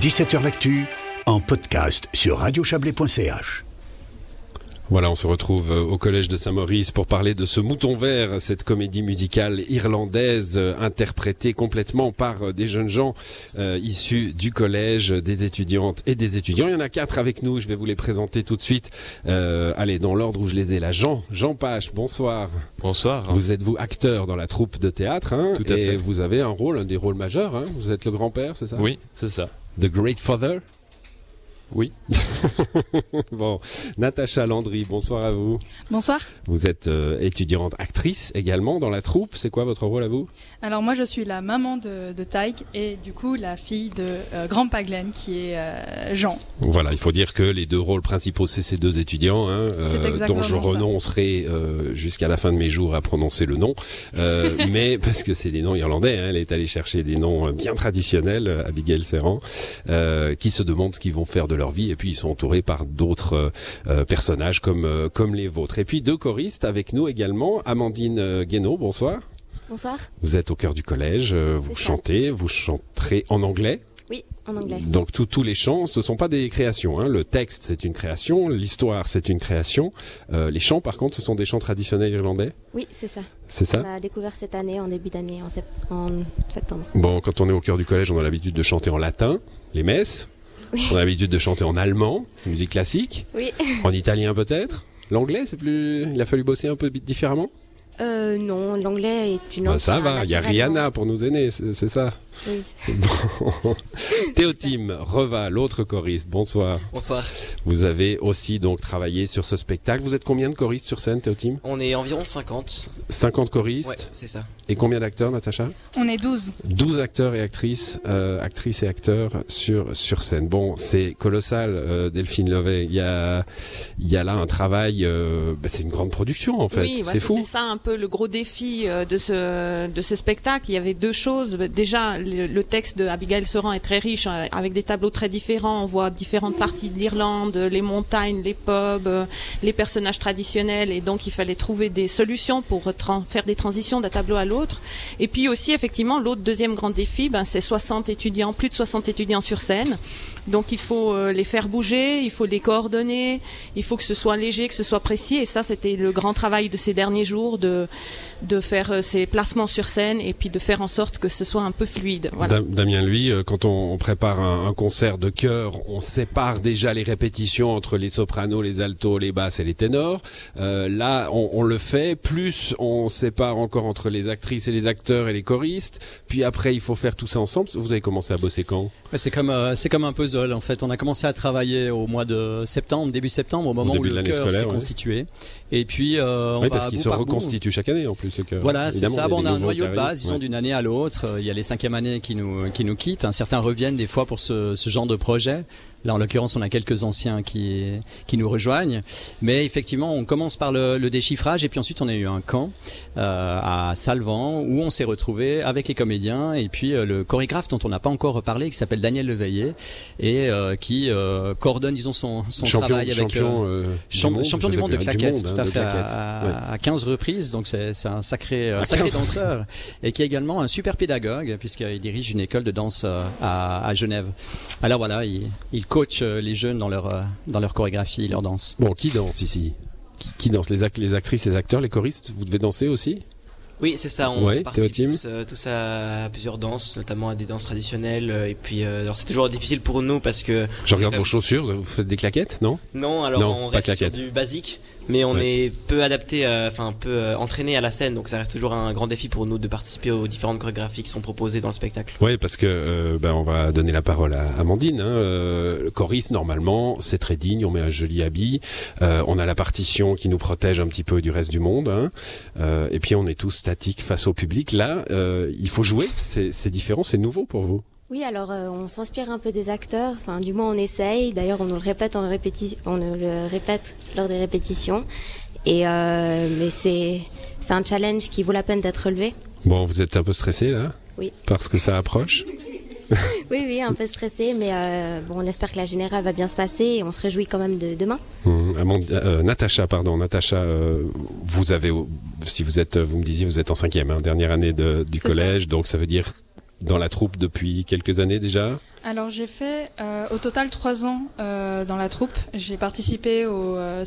17h L'actu en podcast sur radiochablais.ch. Voilà, on se retrouve euh, au collège de Saint-Maurice pour parler de ce Mouton Vert, cette comédie musicale irlandaise euh, interprétée complètement par euh, des jeunes gens issus du collège, des étudiantes et des étudiants. Il y en a quatre avec nous, je vais vous les présenter tout de suite. allez, dans l'ordre où je les ai là. Jean, Jean Pache, bonsoir. Bonsoir. Vous êtes vous acteur dans la troupe de théâtre, hein, Tout à et fait. vous avez un rôle, un des rôles majeurs. Hein, vous êtes le grand-père, c'est ça? Oui, c'est ça. The Great Father. Oui. Bon, Natacha Landry, bonsoir à vous. Bonsoir. Vous êtes euh, étudiante actrice également dans la troupe. C'est quoi votre rôle à vous? Alors moi je suis la maman de, de Taïk et du coup la fille de euh, Grand Paglen qui est euh, Jean. Voilà, il faut dire que les deux rôles principaux, c'est ces deux étudiants, hein, dont je renoncerai jusqu'à la fin de mes jours à prononcer le nom, mais parce que c'est des noms irlandais. Hein, elle est allée chercher des noms bien traditionnels, Abigail Serran, euh, qui se demandent ce qu'ils vont faire de leur vie, et puis ils sont entourés par d'autres euh, euh, personnages comme euh, comme les vôtres. Et puis deux choristes avec nous également, Amandine Guénaud, bonsoir. Bonsoir. Vous êtes au cœur du collège, vous ça. chantez, vous chanterez en anglais. Oui, en anglais. Donc tous tous les chants, ce sont pas des créations. Hein. Le texte, c'est une création. L'histoire, c'est une création. Euh, les chants, par contre, ce sont des chants traditionnels irlandais? Oui, c'est ça. C'est ça? On a découvert cette année, en début d'année, en, sept- en septembre. Bon, quand on est au cœur du collège, on a l'habitude de chanter en latin, les messes. Oui. On a l'habitude de chanter en allemand, musique classique, Oui. en italien peut-être. L'anglais, c'est plus. Il a fallu bosser un peu différemment? Euh, non, l'anglais est une Bah, langue. ça va. Il y a Rihanna pour nous aider, c'est ça. Oui, c'est- Bon. Théotime Reva, l'autre choriste. Bonsoir. Bonsoir. Vous avez aussi donc travaillé sur ce spectacle. Vous êtes combien de choristes sur scène, Théotime On est environ 50. 50 choristes? Ouais, c'est ça. Et combien d'acteurs, Natacha? On est 12. 12 acteurs et actrices, euh, actrices et acteurs sur sur scène. Bon, c'est colossal, euh, Delphine Levet. Il y a il y a là un travail. euh, bah, c'est une grande production en fait. Oui, bah, c'est fou. c'était ça un le gros défi euh, de ce spectacle. Il y avait deux choses. Déjà, le, texte de Abigail est très riche, euh, avec des tableaux très différents. On voit différentes parties de l'Irlande, les montagnes, les pubs, euh, les personnages traditionnels, et donc il fallait trouver des solutions pour faire des transitions d'un tableau à l'autre. Et puis aussi, effectivement, l'autre deuxième grand défi, ben, c'est 60 étudiants, plus de 60 étudiants sur scène. Donc il faut euh, les faire bouger, il faut les coordonner, il faut que ce soit léger, que ce soit précis. Et ça, c'était le grand travail de ces derniers jours, de faire euh, ces placements sur scène et puis de faire en sorte que ce soit un peu fluide. Voilà. Damien, lui, euh, quand on, prépare un, un concert de chœur, on sépare déjà les répétitions entre les sopranos, les altos, les basses et les ténors. Euh, là, on, on le fait. Plus on sépare encore entre les actrices et les acteurs et les choristes. Puis après, il faut faire tout ça ensemble. Vous avez commencé à bosser quand? C'est comme euh, c'est comme un puzzle en fait. On a commencé à travailler au mois de septembre, début septembre, au moment où le chœur s'est ouais. constitué. Et puis euh, on Oui, va parce qu'il se par chaque année en plus. Voilà, c'est ça. Bon, on a un noyau de base, disons, Ouais. d'une année à l'autre. Il y a les cinquièmes années qui nous qui nous quittent. hein. Certains reviennent des fois pour ce, ce genre de projet. Là, en l'occurrence, on a quelques anciens qui qui nous rejoignent. Mais effectivement, on commence par le, le déchiffrage et puis ensuite on a eu un camp euh, à Salvan où on s'est retrouvé avec les comédiens et puis euh, le chorégraphe dont on n'a pas encore reparlé qui s'appelle Daniel Leveillé et euh, qui coordonne disons son, son champion, travail avec champion, du monde, champion du monde de plus, claquettes, monde, tout hein, à fait, à, Ouais. à 15 reprises, donc c'est un sacré, un sacré 15. danseur, et qui est également un super pédagogue, puisqu'il dirige une école de danse à, à Genève. Alors voilà, il, il coach euh, les jeunes dans leur, euh, dans leur chorégraphie, leur danse. Bon, qui danse ici? Qui, danse? Les actrices, les acteurs, les choristes? Vous devez danser aussi? Oui, c'est ça. On Ouais, participe tous, euh, tous à plusieurs danses, notamment à des danses traditionnelles. euh, Et puis, euh, alors c'est toujours difficile pour nous parce que Je regarde vos chaussures. Vous faites des claquettes, non? Non, alors Non, on reste sur du basique, mais on Ouais. est peu adapté, euh, enfin peu entraîné à la scène. Donc ça reste toujours un grand défi pour nous de participer aux différentes chorégraphies qui sont proposées dans le spectacle. Oui, parce que ben, on va donner la parole à Amandine. Hein. Le choriste, normalement, c'est très digne. On met un joli habit. On a la partition qui nous protège un petit peu du reste du monde. Hein. Et puis on est tous statiques face au public. Là, euh, il faut jouer. C'est différent, c'est nouveau pour vous. Oui, alors euh, on s'inspire un peu des acteurs. Enfin, du moins on essaye. D'ailleurs, on nous le répète en répétition. On nous le répète lors des répétitions. Et euh, mais c'est c'est un challenge qui vaut la peine d'être relevé. Bon, vous êtes un peu stressé là? Oui. Parce que ça approche? Oui, oui, un peu stressé, mais euh, bon, on espère que la générale va bien se passer et on se réjouit quand même de demain. Euh, Natacha, pardon, Natacha, vous avez, si vous êtes, vous me disiez, vous êtes en cinquième, hein, dernière année de, du collège, donc ça veut dire dans la troupe depuis quelques années déjà? Alors j'ai fait euh, au total trois ans euh, dans la troupe. J'ai participé au, euh,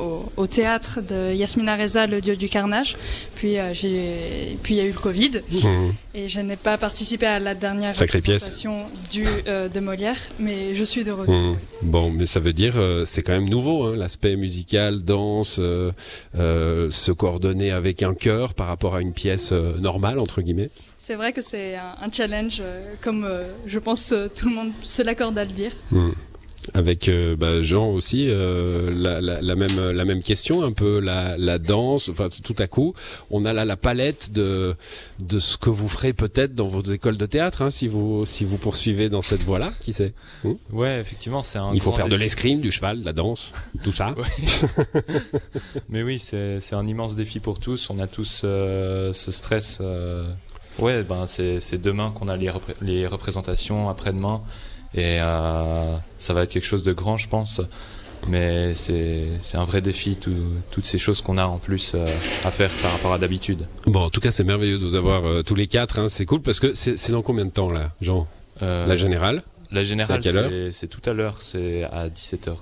au, au théâtre de Yasmina Reza, le dieu du carnage. Puis j'ai, puis il y a eu le Covid Mhm. et je n'ai pas participé à la dernière Sacrée représentation du de Molière, mais je suis de retour. Mhm. Bon, mais ça veut dire c'est quand même nouveau, hein, l'aspect musical, danse, se coordonner avec un chœur par rapport à une pièce normale entre guillemets. C'est vrai que c'est un, un challenge, comme je pense tout le monde se l'accorde à le dire. Mhm. Avec euh, bah, Jean aussi euh, la, la, la même la même question un peu la, la danse enfin tout à coup on a là la palette de de ce que vous ferez peut-être dans vos écoles de théâtre hein, si vous si vous poursuivez dans cette voie là qui sait Ouais, effectivement, c'est un. il faut faire de l'escrime du cheval de la danse tout ça Mais oui, c'est c'est un immense défi pour tous. On a tous euh, ce stress. Ouais, ben c'est demain qu'on a les, repré- les représentations, après-demain, et euh, ça va être quelque chose de grand, je pense. Mais c'est un vrai défi, tout- toutes ces choses qu'on a en plus euh, à faire par rapport à d'habitude. Bon, en tout cas, c'est merveilleux de vous avoir euh, tous les quatre. Hein, c'est cool parce que c'est dans combien de temps là, Jean? La générale? la générale, c'est tout à l'heure, c'est à 17h.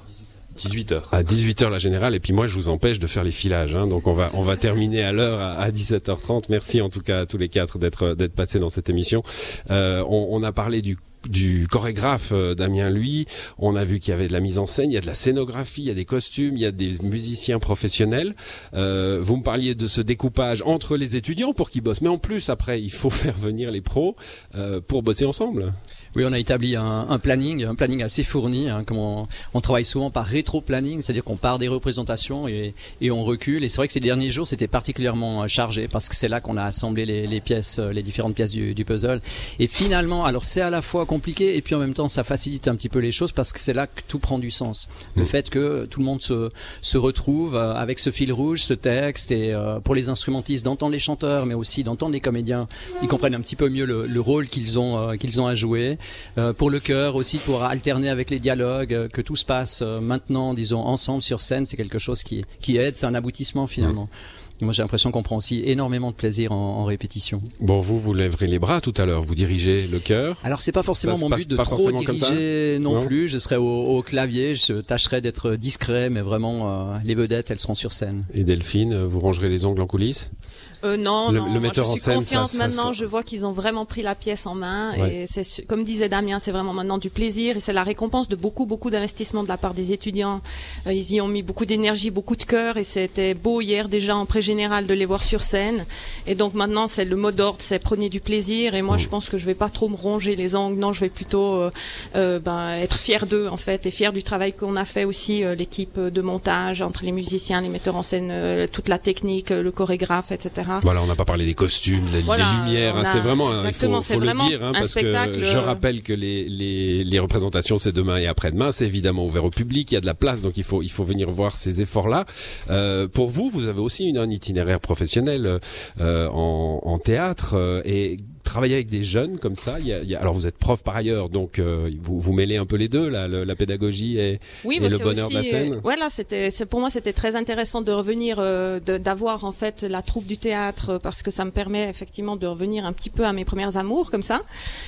18h. à 18h la générale et puis moi je vous empêche de faire les filages. Hein, donc on va on va terminer à l'heure à, à 17h30. Merci en tout cas à tous les quatre d'être d'être passés dans cette émission. Euh, on, on a parlé du du chorégraphe euh, Damien lui, on a vu qu'il y avait de la mise en scène, il y a de la scénographie, il y a des costumes, il y a des musiciens professionnels. Euh, vous me parliez de ce découpage entre les étudiants pour qu'ils bossent, mais en plus après il faut faire venir les pros euh, pour bosser ensemble. Oui, on a établi un, un planning, un planning assez fourni. Hein, comme on, on travaille souvent par rétro-planning, c'est-à-dire qu'on part des représentations et, et on recule. Et c'est vrai que ces derniers jours, c'était particulièrement euh, chargé parce que c'est là qu'on a assemblé les, les pièces, euh, les différentes pièces du, du puzzle. Et finalement, alors c'est à la fois compliqué et puis en même temps, ça facilite un petit peu les choses parce que c'est là que tout prend du sens. Le Mm. fait que tout le monde se, se retrouve euh, avec ce fil rouge, ce texte, et pour les instrumentistes d'entendre les chanteurs, mais aussi d'entendre les comédiens, ils comprennent un petit peu mieux le, le rôle qu'ils ont qu'ils ont à jouer. Euh, pour le chœur aussi, pour alterner avec les dialogues, euh, que tout se passe euh, maintenant, disons, ensemble sur scène, c'est quelque chose qui, qui aide, c'est un aboutissement finalement. Moi, j'ai l'impression qu'on prend aussi énormément de plaisir en, en répétition. Bon, vous vous lèverez les bras tout à l'heure, vous dirigez le chœur. Alors, c'est pas forcément mon but de pas trop forcément comme ça diriger non, Non plus. Je serai au, au clavier, je tâcherai d'être discret, mais vraiment, euh, les vedettes, elles seront sur scène. Et Delphine, vous rangerez les ongles en coulisses? Euh, non, Le- non, le moi, metteur je en suis scène, confiante ça- maintenant. ça- Je vois qu'ils ont vraiment pris la pièce en main Ouais. et c'est comme disait Damien, c'est vraiment maintenant du plaisir et c'est la récompense de beaucoup beaucoup d'investissement de la part des étudiants. Euh, ils y ont mis beaucoup d'énergie, beaucoup de cœur et c'était beau hier déjà en pré-général de les voir sur scène. Et donc maintenant c'est le mot d'ordre, c'est prenez du plaisir et moi je pense que je vais pas trop me ronger les ongles. Non, je vais plutôt euh, euh, ben, être fier d'eux en fait et fier du travail qu'on a fait aussi l'équipe de montage entre les musiciens, les metteurs en scène, toute la technique, le chorégraphe, etc. Voilà, on n'a pas parlé des costumes, des, Voilà, lumières. hein, c'est vraiment, il faut, le dire, hein, un parce que spectacle, je euh, rappelle que les, les, les représentations c'est demain et après-demain. C'est évidemment ouvert au public, il y a de la place, donc il faut il faut venir voir ces efforts-là. Euh, pour vous, vous avez aussi une, un itinéraire professionnel euh, en, en théâtre euh, et travailler avec des jeunes comme ça. Il y a, il y a- alors vous êtes prof par ailleurs, donc euh, vous, vous mêlez un peu les deux, là, le- la pédagogie et, Oui, et le bonheur de la aussi, scène. euh, voilà, c'était, c'est pour moi c'était très intéressant de revenir, euh, d'avoir en fait la troupe du théâtre euh, parce que ça me permet effectivement de revenir un petit peu à mes premières amours comme ça.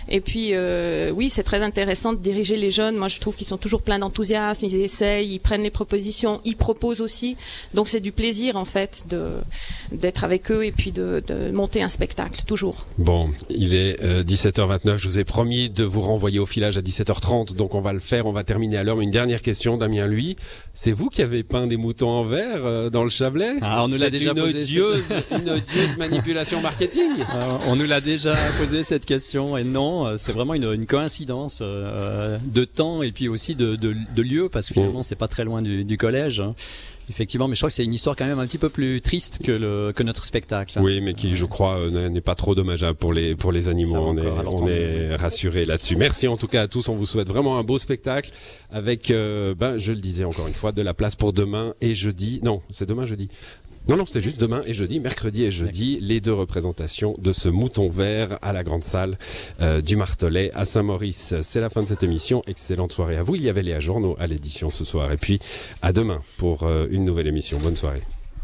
Et puis euh, oui, c'est très intéressant de diriger les jeunes. Moi, je trouve qu'ils sont toujours pleins d'enthousiasme, ils essayent, ils prennent les propositions, ils proposent aussi. Donc c'est du plaisir en fait de d'être avec eux et puis de, de monter un spectacle toujours. Bon, il est euh, 17h29. Je vous ai promis de vous renvoyer au filage à 17h30, donc on va le faire. On va terminer à l'heure. Mais Une dernière question, Damien. Lui, c'est vous qui avez peint des moutons en verre euh, dans le Chablais? Ah, on nous l'a déjà une posé, odieuse, une odieuse manipulation marketing. Euh, on nous l'a déjà posé cette question et non, euh, c'est vraiment une, une coïncidence euh, de temps et puis aussi de, de, de lieu parce que finalement c'est pas très loin du, du collège. Effectivement, mais je crois que c'est une histoire quand même un petit peu plus triste que, le, que notre spectacle. hein. Oui, mais qui, je crois, euh, n'est- pas trop dommageable pour les pour les animaux. On est, on est rassurés là-dessus. Merci en tout cas à tous. On vous souhaite vraiment un beau spectacle avec, euh, ben, je le disais encore une fois, de la place pour demain et jeudi. Non, c'est demain jeudi. Non, non, c'est juste demain et jeudi, mercredi et jeudi, les deux représentations de ce mouton vert à la grande salle euh, du Martelet à Saint-Maurice. C'est la fin de cette émission. Excellente soirée à vous. Il y avait Léa Journaux à l'édition ce soir. Et puis à demain pour euh, une nouvelle émission. Bonne soirée.